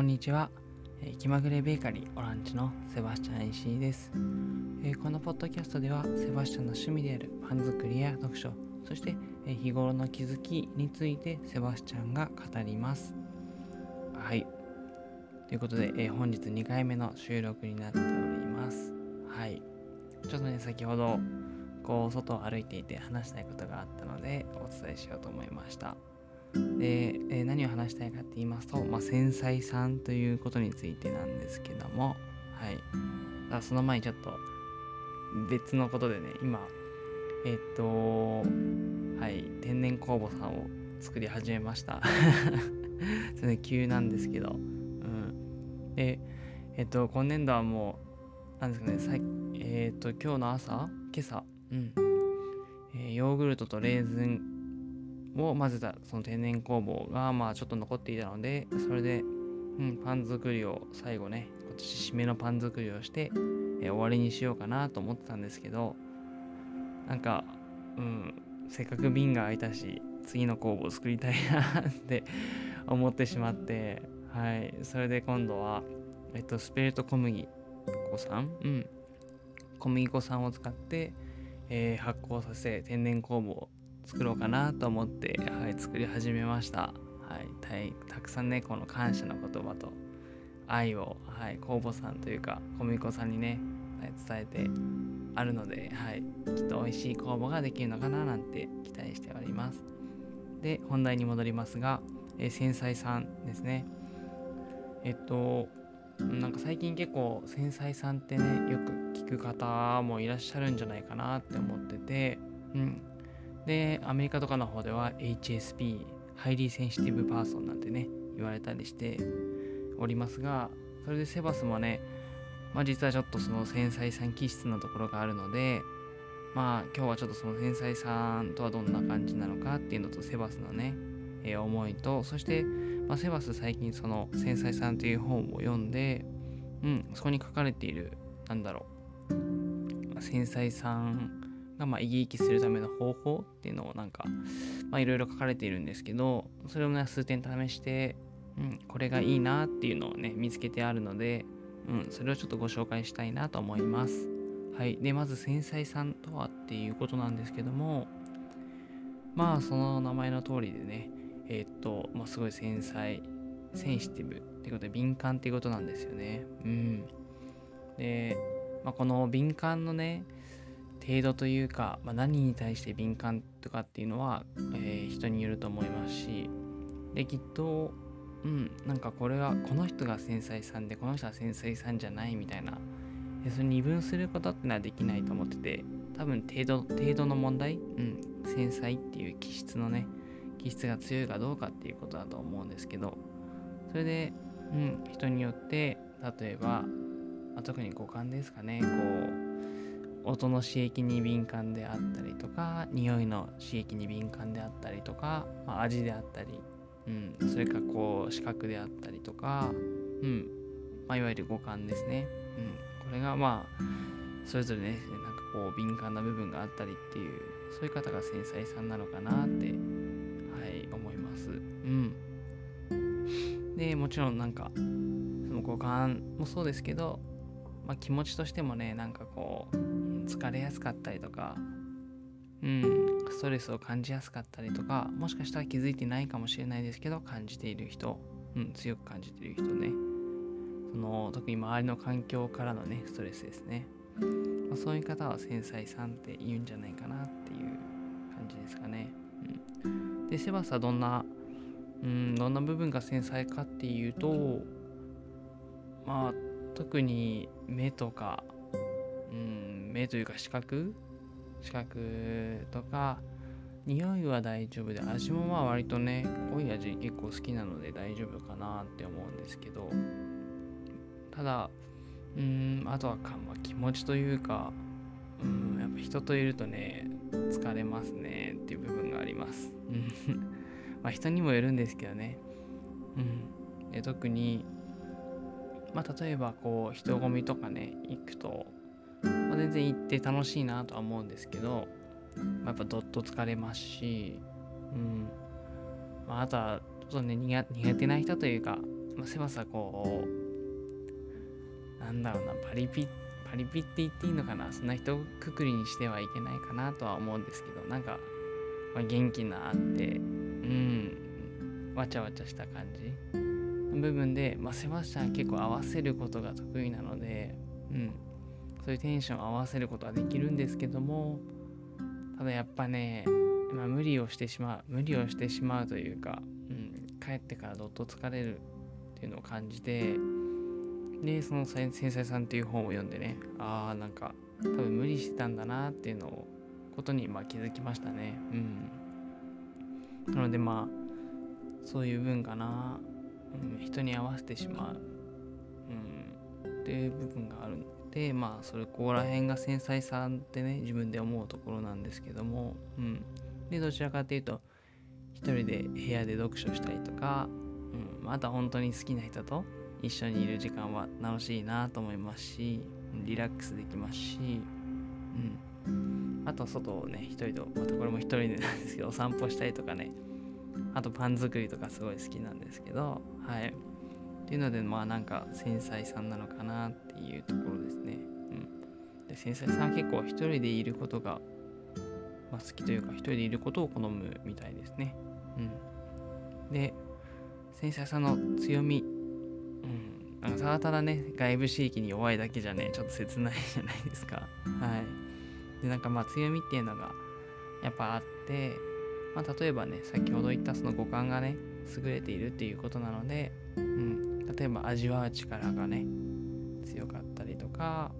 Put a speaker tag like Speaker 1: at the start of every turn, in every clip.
Speaker 1: こんにちは。えー気まぐれベーカリーオランチのセバスチャン石井です、えーこのポッドキャストではセバスチャンの趣味であるパン作りや読書、そして、えー日頃の気づきについてセバスチャンが語ります。はい。ということで、え本日2回目の収録になっております。はい。ちょっとね、先ほどこう外を歩いていて話したいことがあったのでお伝えしようと思いました。で、えー何を話したいかって言いますと、まあ、繊細さんということについてなんですけども、はい。だその前にちょっと別のことでね、今、えっと、はい、天然酵母さんを作り始めました。それ急なんですけど、うん。で、えっと、今年度はもう、なんですかね、さいえっと、今日の朝、今朝、うん、えーヨーグルトとレーズンを混ぜたその天然酵母がまあちょっと残っていたのでそれで、うん、パン作りを最後ね今年締めのパン作りをして、えー終わりにしようかなと思ってたんですけどなんか、うん、せっかく瓶が開いたし次の酵母を作りたいなって 思ってしまってはいそれで今度はえっとスペルト小麦粉さんうん小麦粉さんを使って、えー発酵させ天然酵母を作ろうかなと思って、はい、作り始めました。はい、たくさんね、この感謝の言葉と愛を、はい、酵母さんというか、小麦粉さんにね、はい伝えてあるので、はい、きっと美味しい酵母ができるのかななんて期待しております。で、本題に戻りますが、え繊細さんですね。えっと、なんか最近結構繊細さんってね、よく聞く方もいらっしゃるんじゃないかなって思ってて、うん、でアメリカとかの方では HSP Highly Sensitive Person なんてね言われたりしておりますがそれでセバスもねまあ実はちょっとその繊細さん気質のところがあるのでまあ今日はちょっとその繊細さんとはどんな感じなのかっていうのとセバスのね、えー思いとそして、まあ、セバス最近その繊細さんという本を読んでうんそこに書かれているなんだろうまあ繊細さんがまあ生き生きするための方法っていうのをなんかまいろいろ書かれているんですけどそれをね数点試して、うん、これがいいなっていうのをね見つけてあるので、うん、それをちょっとご紹介したいなと思います。はい、でまず繊細さんとはっていうことなんですけどもまあその名前の通りでねえーっと、まあ、すごい繊細センシティブってことで敏感っていうことなんですよね。うん、で、まあ、この敏感のね程度というか、まあ、何に対して敏感とかっていうのは、えー人によると思いますしできっとうんなんかこれはこの人が繊細さんでこの人は繊細さんじゃないみたいなそれ二分することってのはできないと思ってて多分程度程度の問題、うん、繊細っていう気質のね気質が強いかどうかっていうことだと思うんですけどそれで、うん、人によって例えば、まあ特に五感ですかねこう音の刺激に敏感であったりとか匂いの刺激に敏感であったりとか、まあ味であったり、うん、それかこう視覚であったりとか、うんまあ、いわゆる五感ですね、うん、これがまあそれぞれねなんかこう敏感な部分があったりっていうそういう方が繊細さんなのかなってはい思います。うん。でもちろんなんかその五感もそうですけど、まあ、気持ちとしてもねなんかこう疲れやすかったりとかうんストレスを感じやすかったりとかもしかしたら気づいてないかもしれないですけど感じている人、うん、強く感じている人ね。その特に周りの環境からのねストレスですね、まあ、そういう方は繊細さんって言うんじゃないかなっていう感じですかね、うん、でセバスはどんなうんどんな部分が繊細かっていうとまあ特に目とかうん目というか視覚視覚とか匂いは大丈夫で味もまあ割とね濃い味結構好きなので大丈夫かなって思うんですけどただうーんあとはか、まあ、気持ちというかうんやっぱ人といるとね疲れますねっていう部分があります。うん。まあ人にもよるんですけどね。うん。で特にまあ例えばこう人混みとかね行くとまあ、全然行って楽しいなとは思うんですけど、まあ、やっぱどっと疲れますし、うん。まあ、あとはちょっとね苦手な人というか、まあ、セバスはこうなんだろうなパリピパリピって言っていいのかなそんな人くくりにしてはいけないかなとは思うんですけどなんか、まあ、元気なあってうん。わちゃわちゃした感じの部分で、まあ、セバスチャン結構合わせることが得意なので、うん、そういうテンションを合わせることはできるんですけどもただやっぱね、まあ、無理をしてしまう無理をしてしまうというか、うん、帰ってからどっと疲れるっていうのを感じてでその繊細さんっていう本を読んでねああなんか多分無理してたんだなっていうのをことにまあ気づきましたね。うん。なのでまあそういう分かな、うん、人に合わせてしまう、うん、っていう部分があるのでまあそれここら辺が繊細さってね自分で思うところなんですけどもうん。でどちらかっていうと一人で部屋で読書したりとか、うん、あとは本当に好きな人と一緒にいる時間は楽しいなと思いますしリラックスできますし、うん、あと外をね一人でまたこれも一人でなんですけどお散歩したりとかね。あとパン作りとかすごい好きなんですけどはい。っていうのでまあなんか繊細さんなのかなっていうところですね、うん、で繊細さんは結構一人でいることが、まあ、好きというか一人でいることを好むみたいですね。うん。で繊細さんの強み。うん、ただただね外部刺激に弱いだけじゃねちょっと切ないじゃないですか。はい。でなんかまあ強みっていうのがやっぱあって、まあ、例えばね先ほど言ったその五感がね優れているっていうことなので、うん、例えば味わう力がね強かったりとか、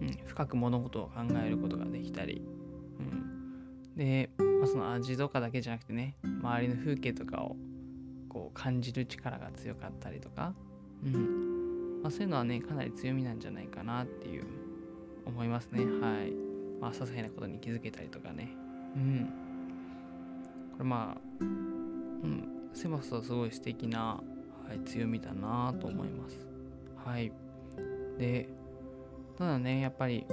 Speaker 1: うん、深く物事を考えることができたり、うん、で、まあ、その味とかだけじゃなくてね周りの風景とかをこう感じる力が強かったりとか、うん。まあ、そういうのはねかなり強みなんじゃないかなっていう思いますね。はい。まあ些細なことに気づけたりとかね。うん。これまあうん。セバスはすごい素敵な、はい、強みだなと思います。はい。でただねやっぱり、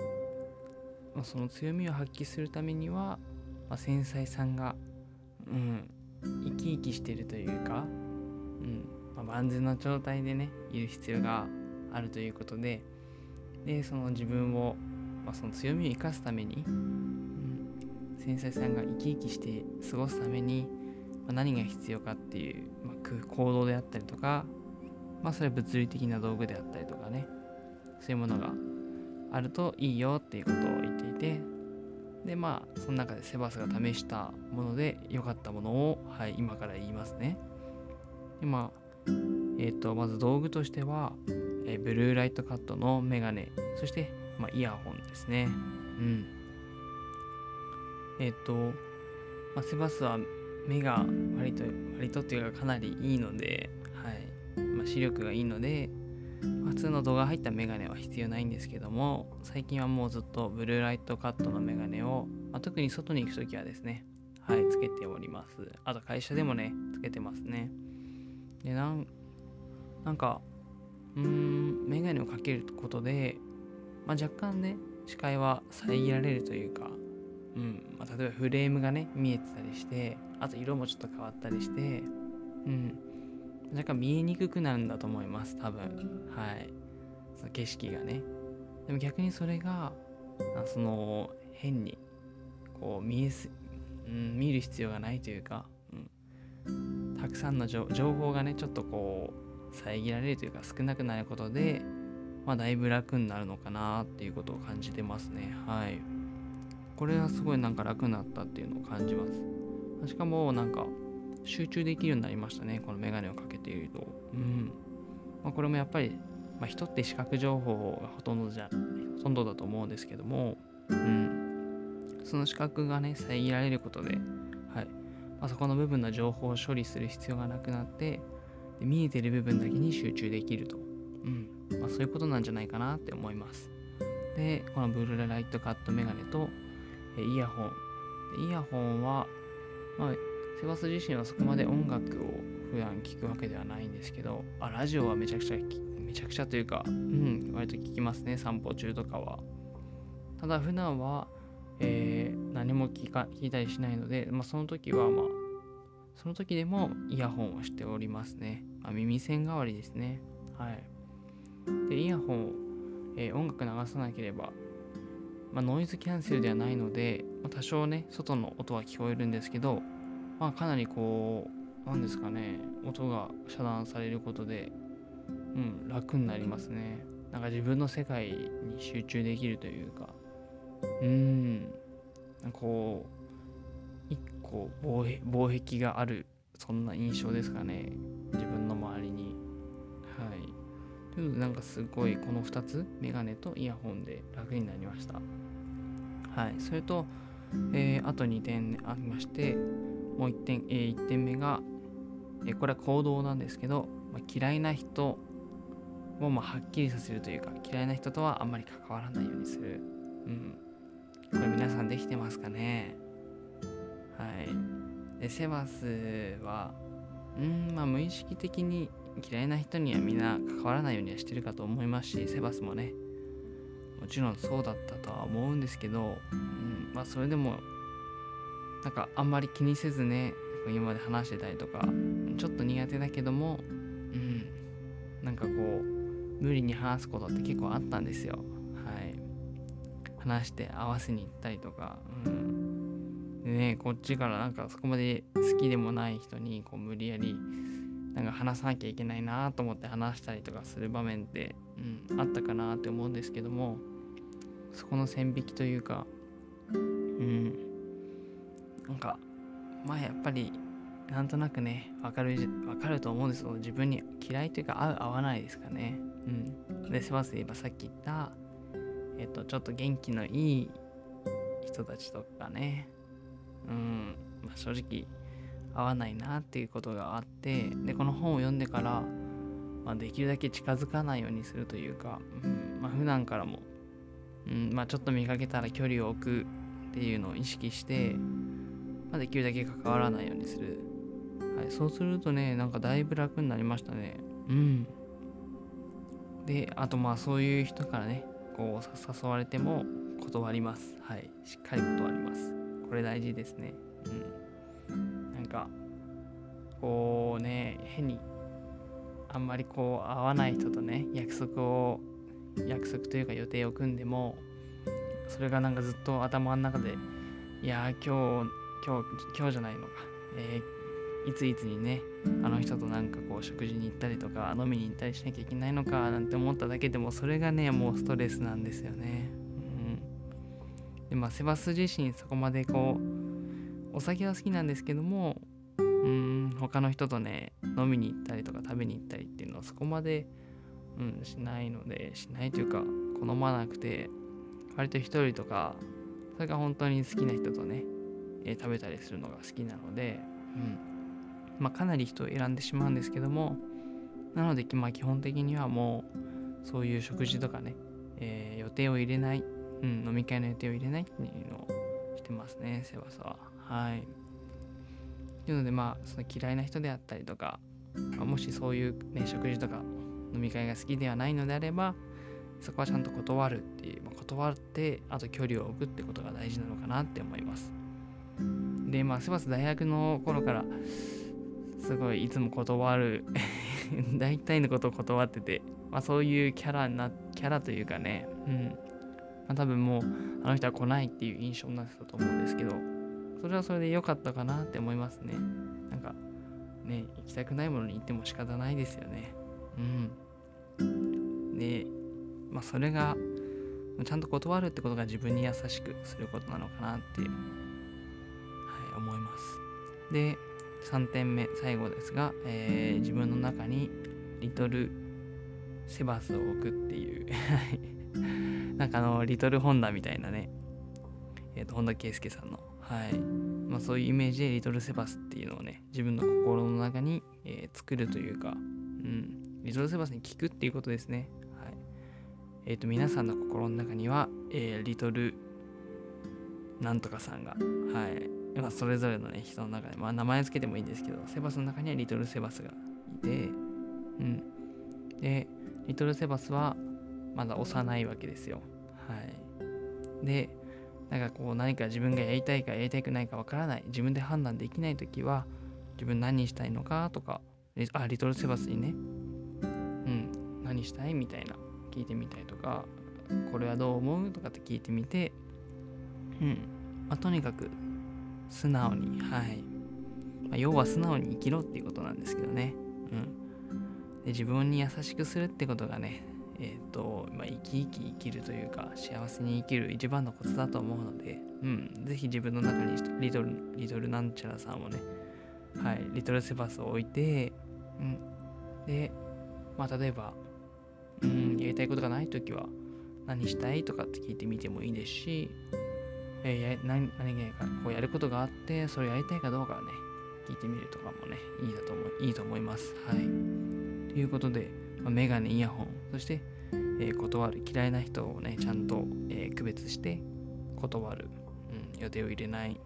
Speaker 1: まあ、その強みを発揮するためには、まあ、繊細さんがうん生き生きしてるというか、うんまあ、万全な状態でねいる必要があるということででその自分を、まあ、その強みを生かすために、うん、繊細さんが生き生きして過ごすために、何が必要かっていう、まあ、行動であったりとか、まあ、それは物理的な道具であったりとかねそういうものがあるといいよっていうことを言っていてでまあその中でセバスが試したもので良かったものを、はい、今から言いますね。でまあえっ、ー、とまず道具としては、えー、ブルーライトカットのメガネそして、まあ、イヤホンですね。うん。えっ、ー、と、まあ、セバスは目が割と割とっていうかかなりいいので、はい。まあ、視力がいいので普通の動画入ったメガネは必要ないんですけども最近はもうずっとブルーライトカットのメガネを、まあ、特に外に行く時はですねはいつけております。あと会社でもねつけてますね。でなんなんかうーんメガネをかけることで、まあ、若干ね視界は遮られるというかうん。まあ、例えばフレームがね見えてたりしてあと色もちょっと変わったりしてうん。若干見えにくくなるんだと思います多分。はい。その景色がね。でも逆にそれがその変にこう見えす、うん、見る必要がないというか、うん、たくさんの情報がねちょっとこう遮られるというか少なくなることでまあだいぶ楽になるのかなっていうことを感じてますね。はい。これはすごいなんか楽になったっていうのを感じます。しかもなんか集中できるようになりましたね。このメガネをかけていると。うん。まあ、これもやっぱり、まあ、人って視覚情報がほとんどじゃほとんどだと思うんですけども。うん。その視覚がね遮られることではい、まあ、そこの部分の情報を処理する必要がなくなってで見えてる部分だけに集中できると、うん。まあ、そういうことなんじゃないかなって思います。でこのブルーライトカットメガネとイヤホンイヤホンは、まあ、セバス自身はそこまで音楽を普段聴くわけではないんですけど、あ、ラジオはめちゃくちゃ、めちゃくちゃというか、うん、割と聞きますね、散歩中とかは。ただ普段は、えー、何も聞か聞いたりしないので、まあ、その時はまあ、その時でもイヤホンをしておりますね。まあ、耳栓代わりですね。はい。で、イヤホン、えー、音楽流さなければ、まあ、ノイズキャンセルではないので、まあ、多少ね、外の音は聞こえるんですけど、まあ、かなりこう、なんですかね、音が遮断されることで、うん、楽になりますね。なんか自分の世界に集中できるというか、うん。なんか、こう、一個防防壁があるそんな印象ですかね。自分の周りに。はい。というなんかすごいこの2つメガネとイヤホンで楽になりました。はい。それと、えー、あと2点ありましてもう1点、えー、1点目が、えー、これは行動なんですけど、まあ、嫌いな人をまあはっきりさせるというか嫌いな人とはあんまり関わらないようにする。うん。これ皆さんできてますかね？はい。でセバスはうんまあ無意識的に嫌いな人にはみんな関わらないようにはしてるかと思いますしセバスもね。もちろんそうだったとは思うんですけど、うん、まあそれでもなんかあんまり気にせずね今まで話してたりとかちょっと苦手だけどもうんなんかこう無理に話すことって結構あったんですよ。はい。話して合わせに行ったりとかうん。でねこっちからなんかそこまで好きでもない人にこう無理やりなんか話さなきゃいけないなと思って話したりとかする場面って、うん、あったかなって思うんですけどもそこの線引きというかうんなんかまあやっぱりなんとなくね分かる分かると思うんですけど自分に嫌いというか合う合わないですかね。うん。でセバスで言えばさっき言ったえっとちょっと元気のいい人たちとかね。うん、まあ、正直合わないなっていうことがあってでこの本を読んでから、まあ、できるだけ近づかないようにするというか、うんまあ、普段からも、うんまあ、ちょっと見かけたら距離を置くっていうのを意識して、まあ、できるだけ関わらないようにする、はい、そうするとねなんかだいぶ楽になりましたね。うん。であとまあそういう人からねこう誘われても断ります。はいしっかり断ります。これ大事ですね。うん。なんか、こうね、変に、あんまりこう、合わない人とね、約束を、約束というか予定を組んでも、それがなんかずっと頭の中で、いや今日、今日、今日じゃないのか、えー、いついつにね、あの人となんかこう食事に行ったりとか飲みに行ったりしなきゃいけないのかなんて思っただけでもそれがねもうストレスなんですよね。うんでまあセバス自身そこまでこうお酒は好きなんですけどもうん他の人とね飲みに行ったりとか食べに行ったりっていうのはそこまで、うん、しないのでしないというか好まなくて割と一人とかそれが本当に好きな人とね、えー、食べたりするのが好きなので、うんまあ、かなり人を選んでしまうんですけどもなので、まあ、基本的にはもうそういう食事とかね、えー、予定を入れないうん、飲み会の予定を入れないっていうのをしてますね、セバスは。はい。というので、まあ、その嫌いな人であったりとか、まあ、もしそういう、ね、食事とか飲み会が好きではないのであれば、そこはちゃんと断るっていう、まあ、断って、あと距離を置くってことが大事なのかなって思います。で、まあ、セバス大学の頃から、すごいいつも断る 大体のことを断ってて、まあ、そういうキャラな、キャラというかね、うん、まあ、多分もうあの人は来ないっていう印象になってたと思うんですけどそれはそれで良かったかなって思いますね。なんかね行きたくないものに行っても仕方ないですよね。うん。でまあそれがちゃんと断るってことが自分に優しくすることなのかなってはい思います。で3点目最後ですが、えー、自分の中にリトルセバスを置くっていうなんかあの、リトルホンダみたいなね、えっ、ー、と、本田圭佑さんの、はい。まあそういうイメージでリトルセバスっていうのをね、自分の心の中に、えー、作るというか、うん、リトルセバスに聞くっていうことですね。はい。えっ、ー、と、皆さんの心の中には、えー、リトルなんとかさんが、はい。まあ、それぞれのね、人の中で、まあ、名前つけてもいいんですけど、セバスの中にはリトルセバスがいて、うん。で、リトルセバスは、まだ幼いわけですよ。はい。で、なんかこう何か自分がやりたいかやりたくないかわからない、自分で判断できないときは、自分何したいのかとかあリトルセバスにね。うん。何したいみたいな。聞いてみたりとかこれはどう思うとかって聞いてみて。うん。まあ、とにかく素直にはい、まあ、要は素直に生きろっていうことなんですけどね。うん。で自分に優しくするってことがねえっ、ー、と、まあ、生き生き生きるというか幸せに生きる一番のコツだと思うので、うん、ぜひ自分の中にリトルリトルなんちゃらさんをねはい、リトルセバスを置いて、うん、で、まあ、例えば、うん、やりたいことがないときは、何したいとかって聞いてみてもいいですし、えー、や何何かこうやることがあって、それやりたいかどうかをね、聞いてみるとかもね、いいだと思いいいと思います。はい。ということで、まあ、メガネ、イヤホン、そして、えー、断る、嫌いな人をね、ちゃんと、えー、区別して断る、うん、予定を入れない、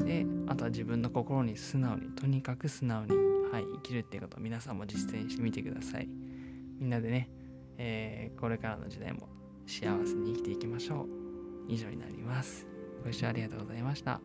Speaker 1: であとは自分の心に素直にとにかく素直に、はい、生きるっていうことを皆さんも実践してみてください。みんなでね、えー、これからの時代も幸せに生きていきましょう。以上になります。ご視聴ありがとうございました。